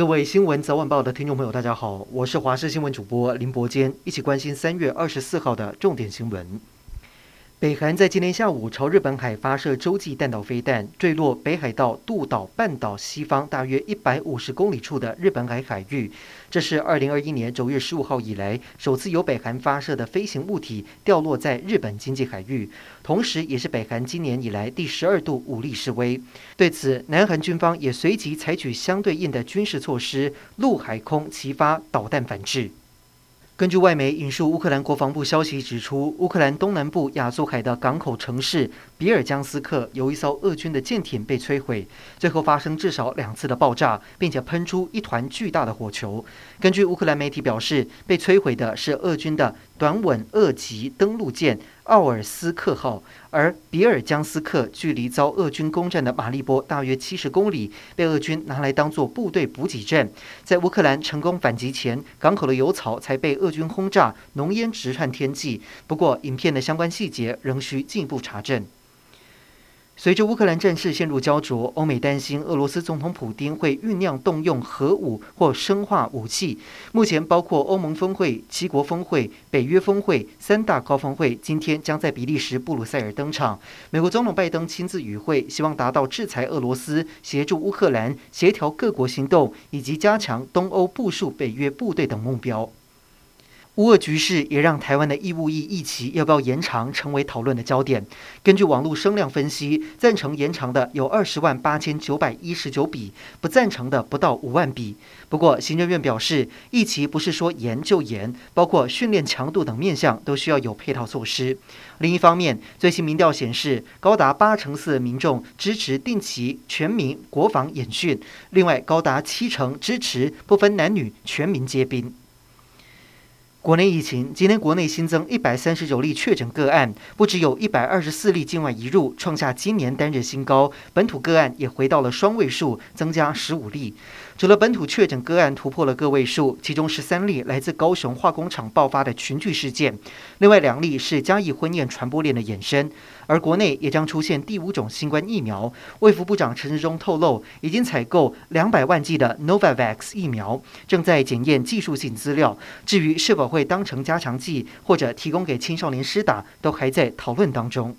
各位新闻早晚报的听众朋友，大家好，我是华视新闻主播林伯坚，一起关心三月二十四号的重点新闻。北韩在今天下午朝日本海发射洲际弹道飞弹，坠落北海道渡岛半岛西方大约一百五十公里处的日本海海域。这是二零二一年九月十五号以来首次由北韩发射的飞行物体掉落在日本经济海域，同时也是北韩今年以来第十二度武力示威。对此，南韩军方也随即采取相对应的军事措施，陆海空齐发导弹反制。根据外媒引述乌克兰国防部消息指出，乌克兰东南部亚速海的港口城市比尔江斯克有一艘俄军的舰艇被摧毁，最后发生至少两次的爆炸，并且喷出一团巨大的火球。根据乌克兰媒体表示，被摧毁的是俄军的短吻二级登陆舰奥尔斯克号，而比尔江斯克距离遭俄军攻占的马利波大约七十公里，被俄军拿来当做部队补给站。在乌克兰成功反击前，港口的油槽才被俄军轰炸，浓烟直窜天际。不过，影片的相关细节仍需进一步查证。随着乌克兰战事陷入焦灼，欧美担心俄罗斯总统普丁会酝酿动用核武或生化武器。目前，包括欧盟峰会、七国峰会、北约峰会三大高峰会，今天将在比利时布鲁塞尔登场。美国总统拜登亲自与会，希望达到制裁俄罗斯、协助乌克兰、协调各国行动以及加强东欧部署北约部队等目标。乌俄局势也让台湾的义务役役期要不要延长成为讨论的焦点。根据网络声量分析，赞成延长的有二十万八千九百一十九笔，不赞成的不到五万笔。不过，行政院表示，役期不是说延就延，包括训练强度等面向都需要有配套措施。另一方面，最新民调显示，高达八成四的民众支持定期全民国防演训，另外高达七成支持不分男女全民皆兵。国内疫情，今天国内新增一百三十九例确诊个案，不只有一百二十四例境外移入，创下今年单日新高。本土个案也回到了双位数，增加十五例。除了本土确诊个案突破了个位数，其中十三例来自高雄化工厂爆发的群聚事件，另外两例是嘉义婚宴传播链的衍生。而国内也将出现第五种新冠疫苗，卫福部长陈时中透露，已经采购两百万剂的 Novavax 疫苗，正在检验技术性资料。至于是否会当成加强剂或者提供给青少年施打，都还在讨论当中。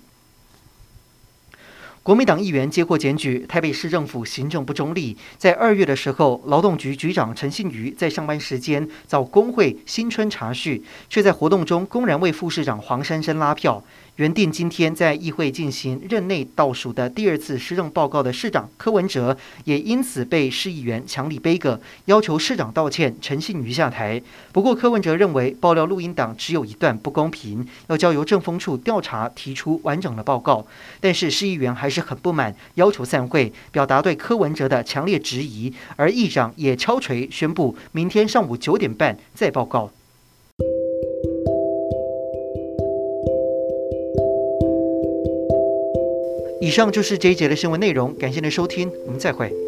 国民党议员接获检举，台北市政府行政不中立。在二月的时候，劳动局局长陈信瑜在上班时间找工会新春茶叙，却在活动中公然为副市长黄珊珊拉票。原定今天在议会进行任内倒数的第二次施政报告的市长柯文哲，也因此被市议员强力杯葛，要求市长道歉，陈信瑜下台。不过柯文哲认为爆料录音档只有一段不公平，要交由政风处调查，提出完整的报告。但是市议员还是很不满，要求散会，表达对柯文哲的强烈质疑。而议长也敲锤宣布，明天上午九点半再报告。以上就是这一节的新闻内容，感谢您的收听，我们再会。